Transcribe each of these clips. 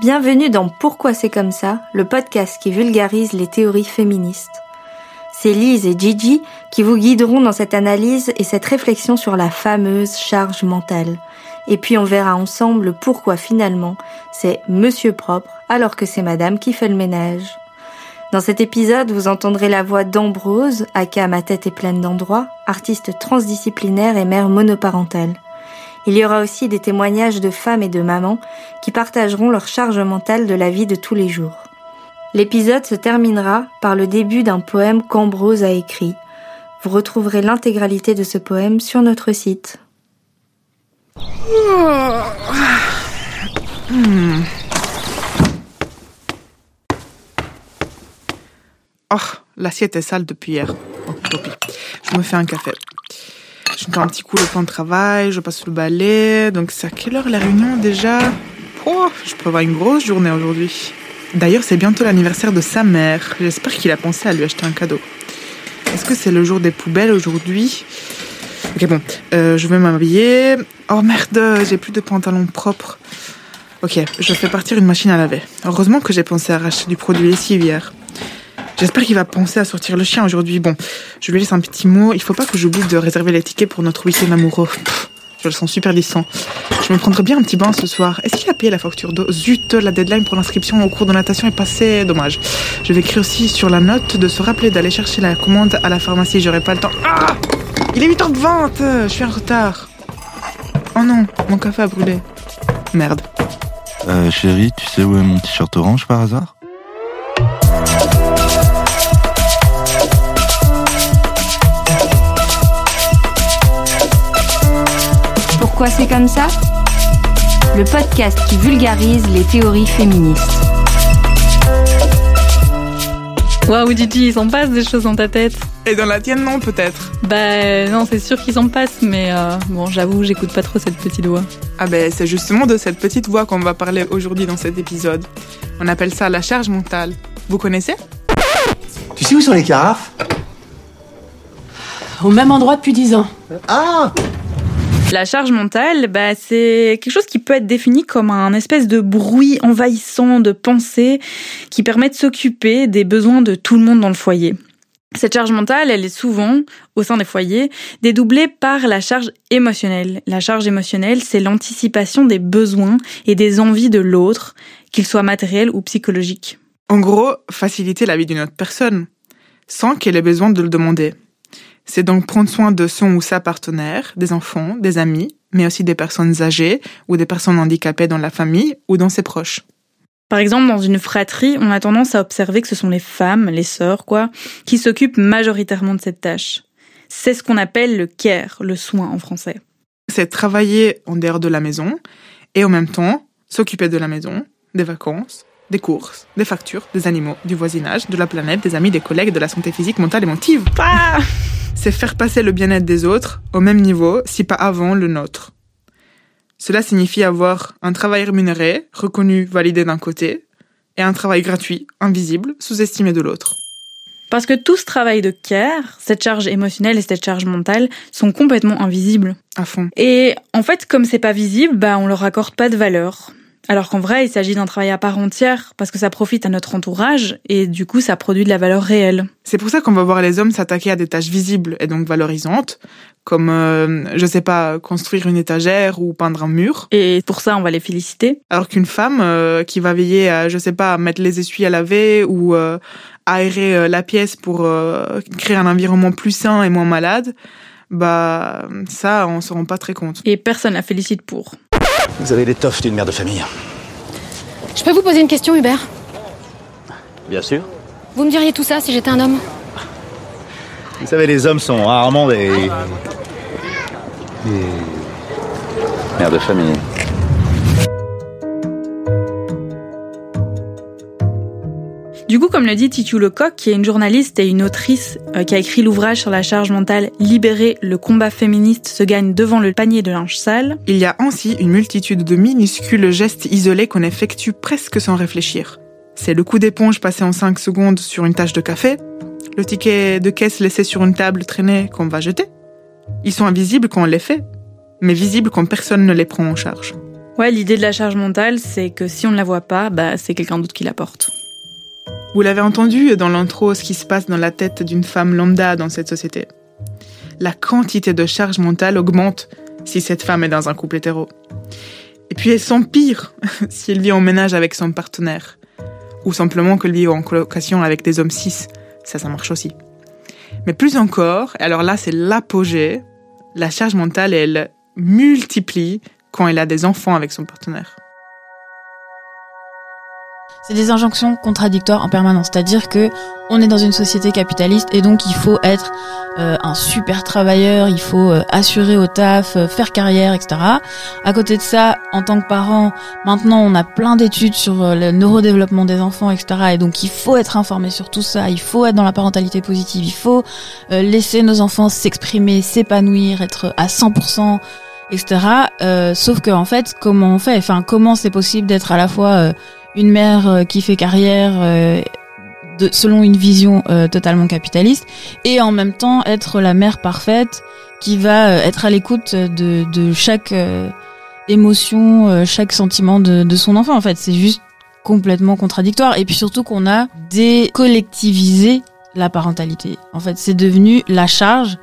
Bienvenue dans Pourquoi c'est comme ça, le podcast qui vulgarise les théories féministes. C'est Lise et Gigi qui vous guideront dans cette analyse et cette réflexion sur la fameuse charge mentale. Et puis on verra ensemble pourquoi finalement c'est Monsieur propre alors que c'est Madame qui fait le ménage. Dans cet épisode, vous entendrez la voix d'Ambrose, aka Ma tête est pleine d'endroits, artiste transdisciplinaire et mère monoparentale. Il y aura aussi des témoignages de femmes et de mamans qui partageront leur charge mentale de la vie de tous les jours. L'épisode se terminera par le début d'un poème qu'Ambrose a écrit. Vous retrouverez l'intégralité de ce poème sur notre site. Oh, l'assiette est sale depuis hier. Oh, Je me fais un café. Je fais un petit coup le plan de travail, je passe le balai. Donc c'est à quelle heure la réunion déjà? Oh, je prévois une grosse journée aujourd'hui. D'ailleurs, c'est bientôt l'anniversaire de sa mère. J'espère qu'il a pensé à lui acheter un cadeau. Est-ce que c'est le jour des poubelles aujourd'hui? Ok, bon, euh, je vais m'habiller. Oh merde, j'ai plus de pantalons propres. Ok, je fais partir une machine à laver. Heureusement que j'ai pensé à racheter du produit lessive hier. J'espère qu'il va penser à sortir le chien aujourd'hui. Bon, je lui laisse un petit mot. Il faut pas que j'oublie de réserver les tickets pour notre week-end amoureux. je le sens super distant. Je me prendrai bien un petit bain ce soir. Est-ce qu'il a payé la facture d'eau? Zut, la deadline pour l'inscription au cours de natation est passée. Dommage. Je vais écrire aussi sur la note de se rappeler d'aller chercher la commande à la pharmacie. J'aurai pas le temps. Ah Il est 8h20 Je suis en retard. Oh non, mon café a brûlé. Merde. Euh, chérie, tu sais où est mon t-shirt orange par hasard? Pourquoi c'est comme ça Le podcast qui vulgarise les théories féministes. Waouh, Gigi, il s'en passe des choses dans ta tête. Et dans la tienne, non, peut-être Bah non, c'est sûr qu'il s'en passe, mais euh, bon, j'avoue, j'écoute pas trop cette petite voix. Ah ben, c'est justement de cette petite voix qu'on va parler aujourd'hui dans cet épisode. On appelle ça la charge mentale. Vous connaissez Tu sais où sont les carafes? Au même endroit depuis 10 ans. Ah La charge mentale, bah, c'est quelque chose qui peut être défini comme un espèce de bruit envahissant de pensée qui permet de s'occuper des besoins de tout le monde dans le foyer. Cette charge mentale, elle est souvent, au sein des foyers, dédoublée par la charge émotionnelle. La charge émotionnelle, c'est l'anticipation des besoins et des envies de l'autre, qu'ils soient matériels ou psychologiques. En gros, faciliter la vie d'une autre personne, sans qu'elle ait besoin de le demander. C'est donc prendre soin de son ou sa partenaire, des enfants, des amis, mais aussi des personnes âgées ou des personnes handicapées dans la famille ou dans ses proches. Par exemple, dans une fratrie, on a tendance à observer que ce sont les femmes, les sœurs, quoi, qui s'occupent majoritairement de cette tâche. C'est ce qu'on appelle le care, le soin en français. C'est travailler en dehors de la maison et en même temps s'occuper de la maison, des vacances, des courses, des factures, des animaux, du voisinage, de la planète, des amis, des collègues, de la santé physique, mentale et. Ah C'est faire passer le bien-être des autres au même niveau, si pas avant le nôtre. Cela signifie avoir un travail rémunéré, reconnu, validé d'un côté, et un travail gratuit, invisible, sous-estimé de l'autre. Parce que tout ce travail de care, cette charge émotionnelle et cette charge mentale, sont complètement invisibles. À fond. Et en fait, comme c'est pas visible, bah on leur accorde pas de valeur. Alors qu'en vrai, il s'agit d'un travail à part entière parce que ça profite à notre entourage et du coup, ça produit de la valeur réelle. C'est pour ça qu'on va voir les hommes s'attaquer à des tâches visibles et donc valorisantes, comme, euh, je sais pas, construire une étagère ou peindre un mur. Et pour ça, on va les féliciter. Alors qu'une femme euh, qui va veiller à, je sais pas, mettre les essuies à laver ou euh, aérer euh, la pièce pour euh, créer un environnement plus sain et moins malade, bah ça, on se rend pas très compte. Et personne la félicite pour. Vous avez l'étoffe d'une mère de famille. Je peux vous poser une question, Hubert? Bien sûr. Vous me diriez tout ça si j'étais un homme? Vous savez, les hommes sont rarement des... des... mères de famille. Du coup, comme le dit Titu Lecoq, qui est une journaliste et une autrice euh, qui a écrit l'ouvrage sur la charge mentale Libérer, le combat féministe se gagne devant le panier de linge sale, Il y a ainsi une multitude de minuscules gestes isolés qu'on effectue presque sans réfléchir. C'est le coup d'éponge passé en 5 secondes sur une tache de café, le ticket de caisse laissé sur une table traînée qu'on va jeter. Ils sont invisibles quand on les fait, mais visibles quand personne ne les prend en charge. Ouais, l'idée de la charge mentale, c'est que si on ne la voit pas, bah, c'est quelqu'un d'autre qui la porte. Vous l'avez entendu dans l'intro, ce qui se passe dans la tête d'une femme lambda dans cette société. La quantité de charge mentale augmente si cette femme est dans un couple hétéro. Et puis elle s'empire si elle vit en ménage avec son partenaire. Ou simplement qu'elle vit en colocation avec des hommes cis. Ça, ça marche aussi. Mais plus encore, alors là c'est l'apogée, la charge mentale, elle multiplie quand elle a des enfants avec son partenaire. C'est des injonctions contradictoires en permanence. C'est-à-dire que on est dans une société capitaliste et donc il faut être euh, un super travailleur, il faut euh, assurer au taf, euh, faire carrière, etc. À côté de ça, en tant que parent, maintenant on a plein d'études sur le neurodéveloppement des enfants, etc. Et donc il faut être informé sur tout ça, il faut être dans la parentalité positive, il faut laisser nos enfants s'exprimer, s'épanouir, être à 100% etc. sauf que en fait, comment on fait? Enfin, comment c'est possible d'être à la fois une mère euh, qui fait carrière euh, selon une vision euh, totalement capitaliste et en même temps être la mère parfaite qui va être à l'écoute de, chaque émotion, chaque sentiment de, de son enfant. En fait, c'est juste complètement contradictoire. Et puis surtout qu'on a décollectivisé la parentalité. En fait, c'est devenu la charge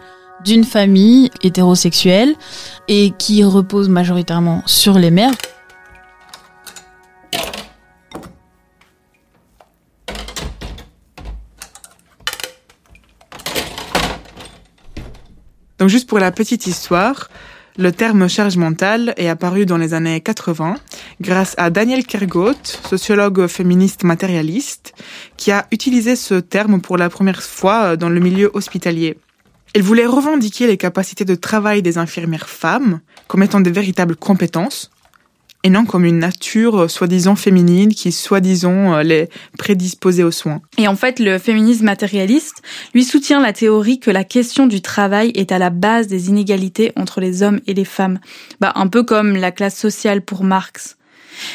d'une famille hétérosexuelle et qui repose majoritairement sur les mères. Juste pour la petite histoire, le terme charge mentale est apparu dans les années 80 grâce à Daniel Kergot, sociologue féministe matérialiste, qui a utilisé ce terme pour la première fois dans le milieu hospitalier. Il voulait revendiquer les capacités de travail des infirmières femmes comme étant des véritables compétences et non comme une nature euh, soi-disant féminine qui soi-disant euh, les prédisposait aux soins. Et en fait, le féminisme matérialiste lui soutient la théorie que la question du travail est à la base des inégalités entre les hommes et les femmes. Bah, un peu comme la classe sociale pour Marx.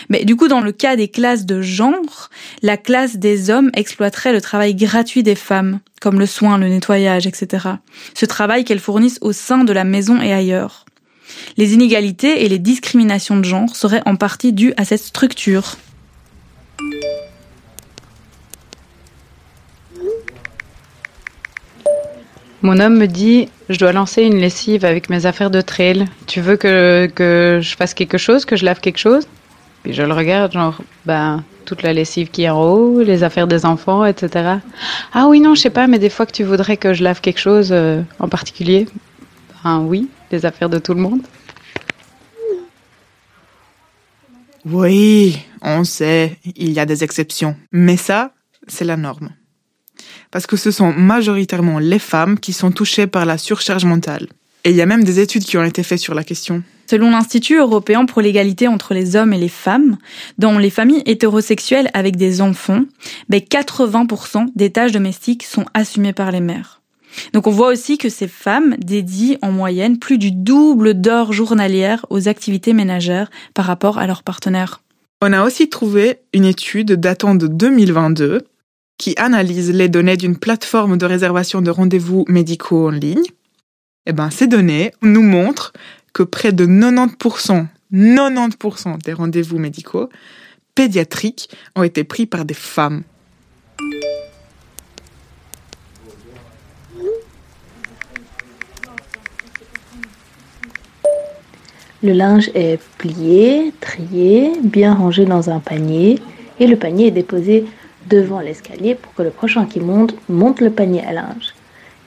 Mais du coup, dans le cas des classes de genre, la classe des hommes exploiterait le travail gratuit des femmes, comme le soin, le nettoyage, etc. Ce travail qu'elles fournissent au sein de la maison et ailleurs. Les inégalités et les discriminations de genre seraient en partie dues à cette structure. Mon homme me dit Je dois lancer une lessive avec mes affaires de trail. Tu veux que, je fasse quelque chose, que je lave quelque chose? Puis je le regarde, genre, ben, toute la lessive qui est en haut, les affaires des enfants, etc. Ah oui, non, je sais pas, mais des fois que tu voudrais que je lave quelque chose euh, en particulier Ben oui, les affaires de tout le monde. Oui, on sait, il y a des exceptions. Mais ça, c'est la norme. Parce que ce sont majoritairement les femmes qui sont touchées par la surcharge mentale. Et il y a même des études qui ont été faites sur la question. Selon l'Institut européen pour l'égalité entre les hommes et les femmes, dans les familles hétérosexuelles avec des enfants, 80% ben, des tâches domestiques sont assumées par les mères. Donc on voit aussi que ces femmes dédient en moyenne plus du double d'heures journalières aux activités ménagères par rapport à leurs partenaires. On a aussi trouvé une étude datant de 2022 qui analyse les données d'une plateforme de réservation de rendez-vous médicaux en ligne. Eh ben, ces données nous montrent que près de 90%, 90% des rendez-vous médicaux pédiatriques ont été pris par des femmes. Le linge est plié, trié, bien rangé dans un panier et le panier est déposé devant l'escalier pour que le prochain qui monte monte le panier à linge.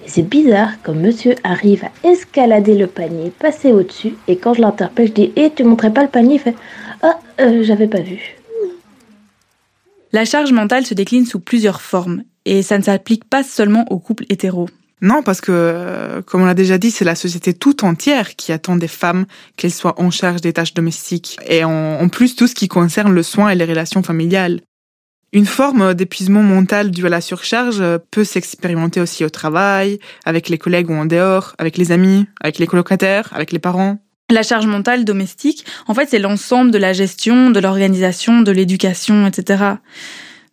Et c'est bizarre comme monsieur arrive à escalader le panier, passer au-dessus et quand je l'interpelle, je dis "Eh, tu montrais pas le panier? Il fait "Ah, euh, j'avais pas vu." La charge mentale se décline sous plusieurs formes et ça ne s'applique pas seulement aux couples hétéros. Non, parce que, euh, comme on l'a déjà dit, c'est la société tout entière qui attend des femmes qu'elles soient en charge des tâches domestiques. Et en, plus, tout ce qui concerne le soin et les relations familiales. Une forme d'épuisement mental dû à la surcharge peut s'expérimenter aussi au travail, avec les collègues ou en dehors, avec les amis, avec les colocataires, avec les parents. La charge mentale domestique, en fait, c'est l'ensemble de la gestion, de l'organisation, de l'éducation, etc.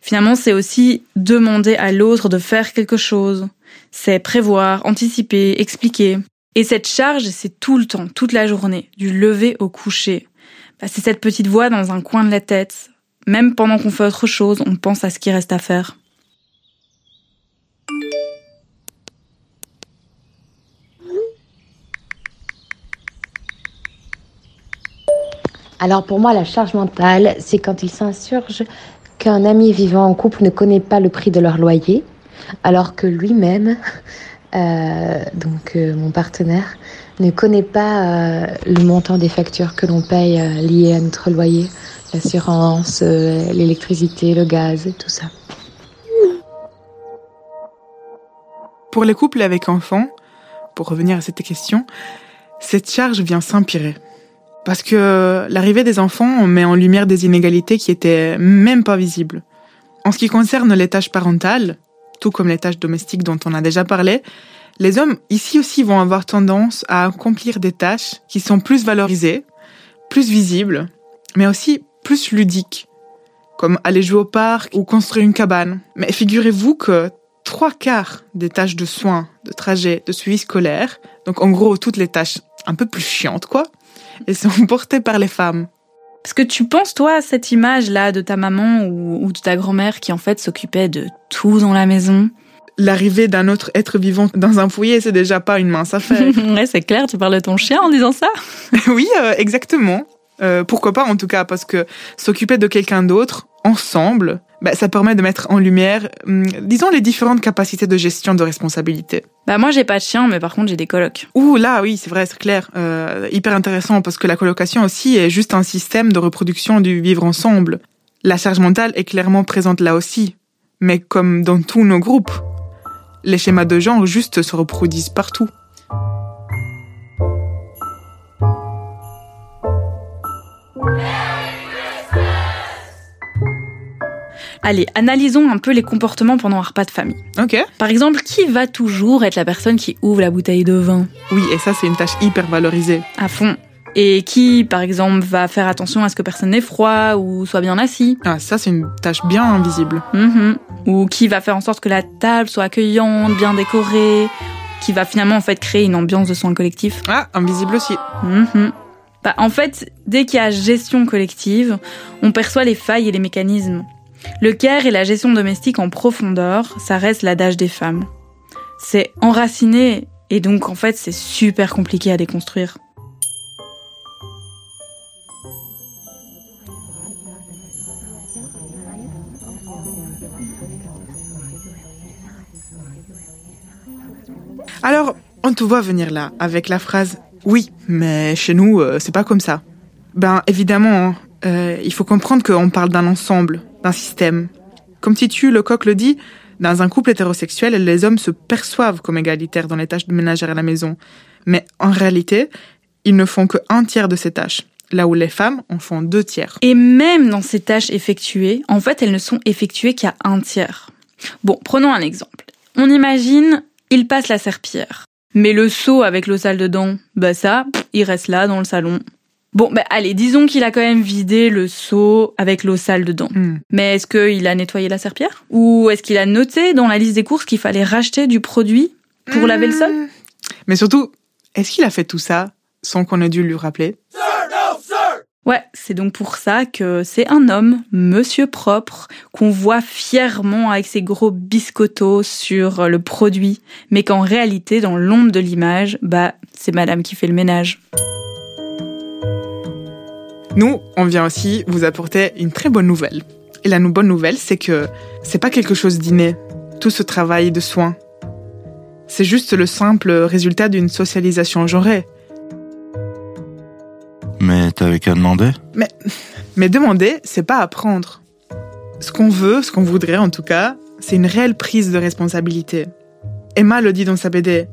Finalement, c'est aussi demander à l'autre de faire quelque chose c'est prévoir, anticiper, expliquer. Et cette charge, c'est tout le temps, toute la journée, du lever au coucher. Bah, c'est cette petite voix dans un coin de la tête. Même pendant qu'on fait autre chose, on pense à ce qui reste à faire. Alors pour moi, la charge mentale, c'est quand il s'insurge qu'un ami vivant en couple ne connaît pas le prix de leur loyer, alors que lui-même, euh, donc euh, mon partenaire, ne connaît pas euh, le montant des factures que l'on paye liées à notre loyer, l'assurance, l'électricité, le gaz, tout ça. Pour les couples avec enfants, pour revenir à cette question, cette charge vient s'empirer. Parce que l'arrivée des enfants met en lumière des inégalités qui étaient même pas visibles. En ce qui concerne les tâches parentales, tout comme les tâches domestiques dont on a déjà parlé, les hommes ici aussi vont avoir tendance à accomplir des tâches qui sont plus valorisées, plus visibles, mais aussi plus ludiques, comme aller jouer au parc ou construire une cabane. Mais figurez-vous que trois quarts des tâches de soins, de trajet, de suivi scolaire, donc en gros toutes les tâches un peu plus chiantes quoi, elles sont portées par les femmes. Parce que tu penses, toi, à cette image-là de ta maman ou, ou de ta grand-mère qui, en fait, s'occupait de tout dans la maison? L'arrivée d'un autre être vivant dans un foyer, c'est déjà pas une mince affaire. ouais, c'est clair, tu parles de ton chien en disant ça? Oui, euh, exactement. Euh, pourquoi pas, en tout cas, parce que s'occuper de quelqu'un d'autre, ensemble, bah, ça permet de mettre en lumière, hum, disons, les différentes capacités de gestion de responsabilité. Bah moi j'ai pas de chien, mais par contre j'ai des colocs. Ouh là, oui, c'est vrai, c'est clair. Euh, hyper intéressant parce que la colocation aussi est juste un système de reproduction du vivre ensemble. La charge mentale est clairement présente là aussi, mais comme dans tous nos groupes. Les schémas de genre juste se reproduisent partout. Allez, analysons un peu les comportements pendant un repas de famille. Ok. Par exemple, qui va toujours être la personne qui ouvre la bouteille de vin? Oui, et ça c'est une tâche hyper valorisée. À fond. Et qui, par exemple, va faire attention à ce que personne n'ait froid ou soit bien assis? Ah, ça c'est une tâche bien invisible. Mhm. Ou qui va faire en sorte que la table soit accueillante, bien décorée, qui va finalement en fait créer une ambiance de soins collectifs. Ah, invisible aussi. Mhm. Bah, en fait, dès qu'il y a gestion collective, on perçoit les failles et les mécanismes. Le care et la gestion domestique en profondeur, ça reste l'adage des femmes. C'est enraciné et donc en fait c'est super compliqué à déconstruire. Alors, on te voit venir là avec la phrase Oui, mais chez nous, euh, c'est pas comme ça. Ben évidemment, hein, euh, il faut comprendre qu'on parle d'un ensemble, d'un système. Comme Titu Lecoq le dit, dans un couple hétérosexuel, les hommes se perçoivent comme égalitaires dans les tâches de ménagère à la maison. Mais en réalité, ils ne font que un tiers de ces tâches, là où les femmes en font deux tiers. Et même dans ces tâches effectuées, en fait, elles ne sont effectuées qu'à un tiers. Bon, prenons un exemple. On imagine, il passe la serpillière. Mais le seau avec l'eau sale dedans, bah ça, il reste là dans le salon. Bon, bah allez, disons qu'il a quand même vidé le seau avec l'eau sale dedans. Hmm. Mais est-ce qu'il a nettoyé la serpillière Ou est-ce qu'il a noté dans la liste des courses qu'il fallait racheter du produit pour laver le sol? Hmm. Mais surtout, est-ce qu'il a fait tout ça sans qu'on ait dû lui rappeler? Ouais, c'est donc pour ça que c'est un homme, monsieur propre, qu'on voit fièrement avec ses gros biscottos sur le produit, mais qu'en réalité, dans l'ombre de l'image, bah, c'est madame qui fait le ménage. Nous, on vient aussi vous apporter une très bonne nouvelle. Et la bonne nouvelle, c'est que c'est pas quelque chose d'inné, tout ce travail de soins. C'est juste le simple résultat d'une socialisation genrée. Mais t'avais qu'à demander Mais, mais demander, c'est pas apprendre. Ce qu'on veut, ce qu'on voudrait en tout cas, c'est une réelle prise de responsabilité. Emma le dit dans sa BD.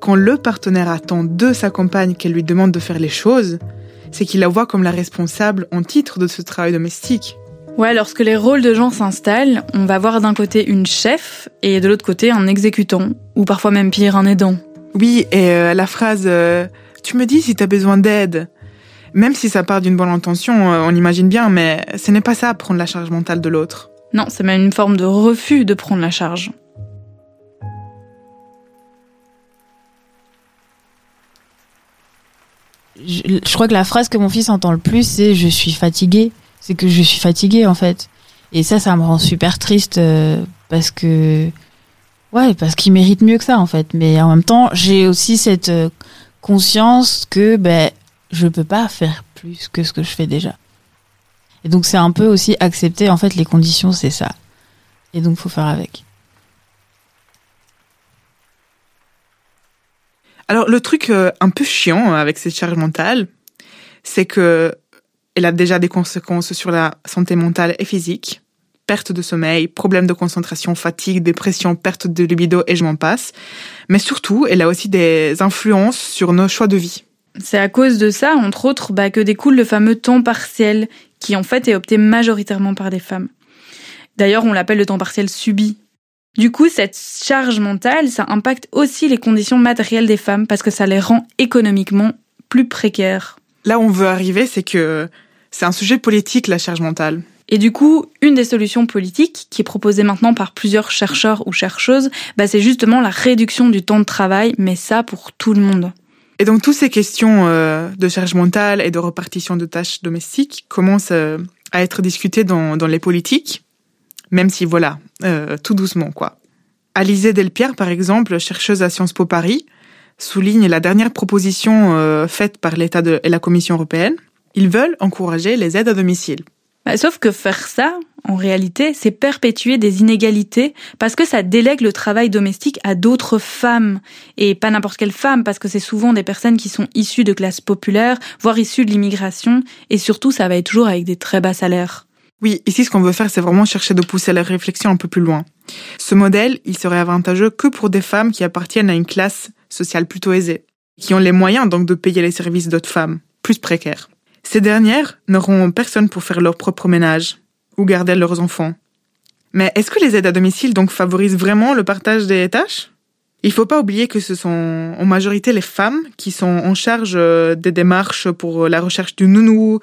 Quand le partenaire attend de sa compagne qu'elle lui demande de faire les choses, c'est qu'il la voit comme la responsable en titre de ce travail domestique. Ouais, lorsque les rôles de gens s'installent, on va voir d'un côté une chef et de l'autre côté un exécutant, ou parfois même pire, un aidant. Oui, et euh, la phrase euh, Tu me dis si t'as besoin d'aide », même si ça part d'une bonne intention, euh, on imagine bien, mais ce n'est pas ça, prendre la charge mentale de l'autre. Non, c'est même une forme de refus de prendre la charge. Je, crois que la phrase que mon fils entend le plus, c'est je suis fatigué. C'est que je suis fatiguée en fait. Et ça, ça me rend super triste euh, parce que ouais, parce qu'il mérite mieux que ça en fait. Mais en même temps, j'ai aussi cette euh, conscience que ben je peux pas faire plus que ce que je fais déjà. Et donc c'est un peu aussi accepter en fait les conditions, c'est ça. Et donc faut faire avec. Alors le truc euh, un peu chiant avec cette charge mentale, c'est que elle a déjà des conséquences sur la santé mentale et physique. Perte de sommeil, problèmes de concentration, fatigue, dépression, perte de libido et je m'en passe. Mais surtout, elle a aussi des influences sur nos choix de vie. C'est à cause de ça, entre autres, bah, que découle le fameux temps partiel, qui en fait est opté majoritairement par des femmes. D'ailleurs, on l'appelle le temps partiel subi. Du coup, cette charge mentale, ça impacte aussi les conditions matérielles des femmes, parce que ça les rend économiquement plus précaires. Là où on veut arriver, c'est que c'est un sujet politique, la charge mentale. Et du coup, une des solutions politiques qui est proposée maintenant par plusieurs chercheurs ou chercheuses, bah, c'est justement la réduction du temps de travail, mais ça pour tout le monde. Et donc, toutes ces questions euh, de charge mentale et de répartition de tâches domestiques commencent euh, à être discutées dans, dans les politiques, même si, voilà, euh, tout doucement, quoi. Alizée Delpierre, par exemple, chercheuse à Sciences Po Paris, souligne la dernière proposition euh, faite par l'État et la Commission européenne. Ils veulent encourager les aides à domicile. Bah, sauf que faire ça, en réalité, c'est perpétuer des inégalités parce que ça délègue le travail domestique à d'autres femmes. Et pas n'importe quelle femme, parce que c'est souvent des personnes qui sont issues de classes populaires, voire issues de l'immigration. Et surtout, ça va être toujours avec des très bas salaires. Oui, ici, ce qu'on veut faire, c'est vraiment chercher de pousser la réflexion un peu plus loin. Ce modèle, il serait avantageux que pour des femmes qui appartiennent à une classe sociale plutôt aisée, qui ont les moyens donc de payer les services d'autres femmes, plus précaires. Ces dernières n'auront personne pour faire leur propre ménage ou garder leurs enfants. Mais est-ce que les aides à domicile donc favorisent vraiment le partage des tâches? Il faut pas oublier que ce sont en majorité les femmes qui sont en charge euh, des démarches pour la recherche du nounou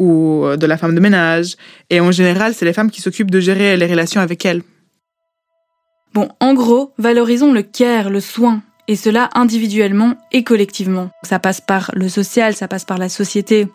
ou euh, de la femme de ménage. Et en général, c'est les femmes qui s'occupent de gérer les relations avec elles. Bon, en gros, valorisons le care, le soin, et cela individuellement et collectivement. Ça passe par le social, ça passe par la société.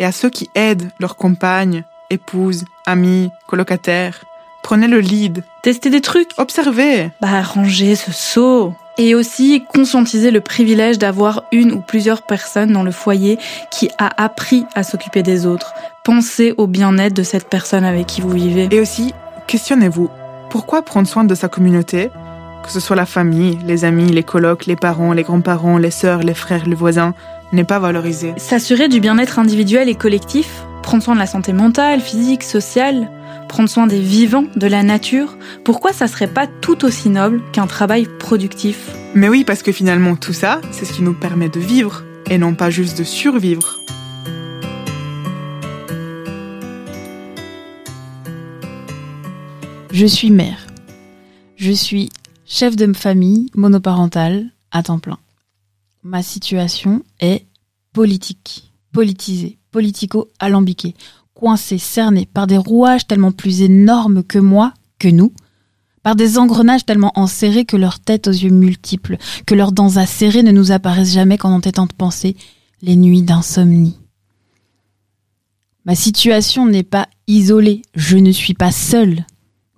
Et à ceux qui aident leurs compagnes, épouses, amis, colocataires, prenez le lead. Tester des trucs. Observez. Bah, ranger ce seau. Et aussi conscientiser le privilège d'avoir une ou plusieurs personnes dans le foyer qui a appris à s'occuper des autres. Pensez au bien-être de cette personne avec qui vous vivez. Et aussi, questionnez-vous, pourquoi prendre soin de sa communauté? Que ce soit la famille, les amis, les colocs, les parents, les grands-parents, les sœurs, les frères, les voisins, n'est pas valorisé. S'assurer du bien-être individuel et collectif, prendre soin de la santé mentale, physique, sociale, prendre soin des vivants, de la nature, pourquoi ça serait pas tout aussi noble qu'un travail productif? Mais oui, parce que finalement, tout ça, c'est ce qui nous permet de vivre, et non pas juste de survivre. Je suis mère. Je suis chef de famille monoparentale à temps plein. Ma situation est politique, politisée, politico-alambiquée, coincée, cernée par des rouages tellement plus énormes que moi, que nous, par des engrenages tellement enserrés que leurs têtes aux yeux multiples, que leurs dents acérées ne nous apparaissent jamais qu'en entêtant de penser les nuits d'insomnie. Ma situation n'est pas isolée, je ne suis pas seule.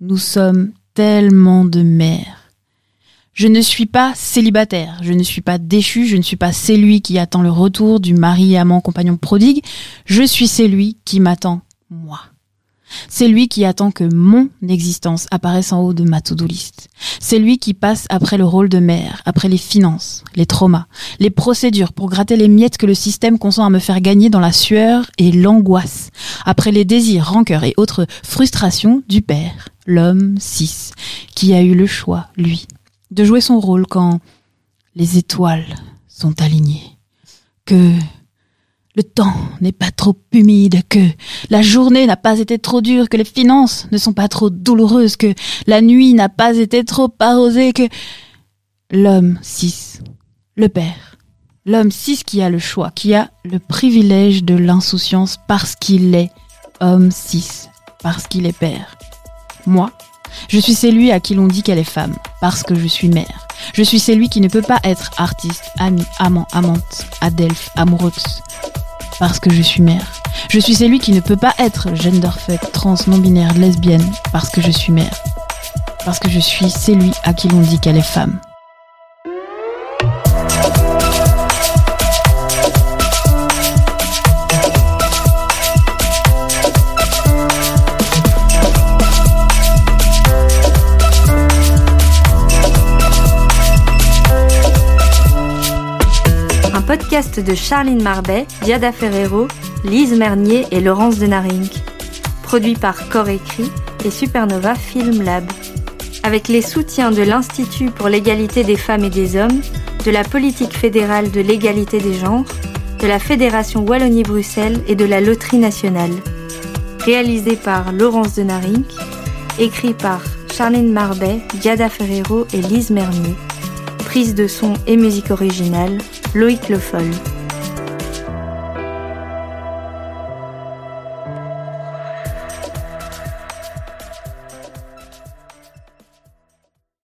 Nous sommes tellement de mères. Je ne suis pas célibataire, je ne suis pas déchu, je ne suis pas celui qui attend le retour du mari amant compagnon prodigue, je suis celui qui m'attend moi. C'est lui qui attend que mon existence apparaisse en haut de ma to-do list. C'est lui qui passe après le rôle de mère, après les finances, les traumas, les procédures pour gratter les miettes que le système consent à me faire gagner dans la sueur et l'angoisse, après les désirs, rancœurs et autres frustrations du père, l'homme cis, qui a eu le choix, lui, de jouer son rôle quand les étoiles sont alignées, que le temps n'est pas trop humide, que la journée n'a pas été trop dure, que les finances ne sont pas trop douloureuses, que la nuit n'a pas été trop arrosée, que l'homme cis, le père, l'homme cis qui a le choix, qui a le privilège de l'insouciance parce qu'il est homme cis, parce qu'il est père. Moi, je suis celui à qui l'on dit qu'elle est femme, parce que je suis mère. Je suis celui qui ne peut pas être artiste, ami, amant, amante, adelphe, amoureuse. Parce que je suis mère. Je suis celui qui ne peut pas être genderfuck, trans, non-binaire, lesbienne. Parce que je suis mère. Parce que je suis celui à qui l'on dit qu'elle est femme. De Charline Marbet, Diada Ferrero, Lise Mernier et Laurence Denaring. Produit par Corps Écrit et Supernova Film Lab. Avec les soutiens de l'Institut pour l'égalité des femmes et des hommes, de la politique fédérale de l'égalité des genres, de la Fédération Wallonie-Bruxelles et de la Loterie nationale. Réalisé par Laurence Denaring, écrit par Charline Marbet, Diada Ferrero et Lise Mernier. Prise de son et musique originale, Loïc Le Foll.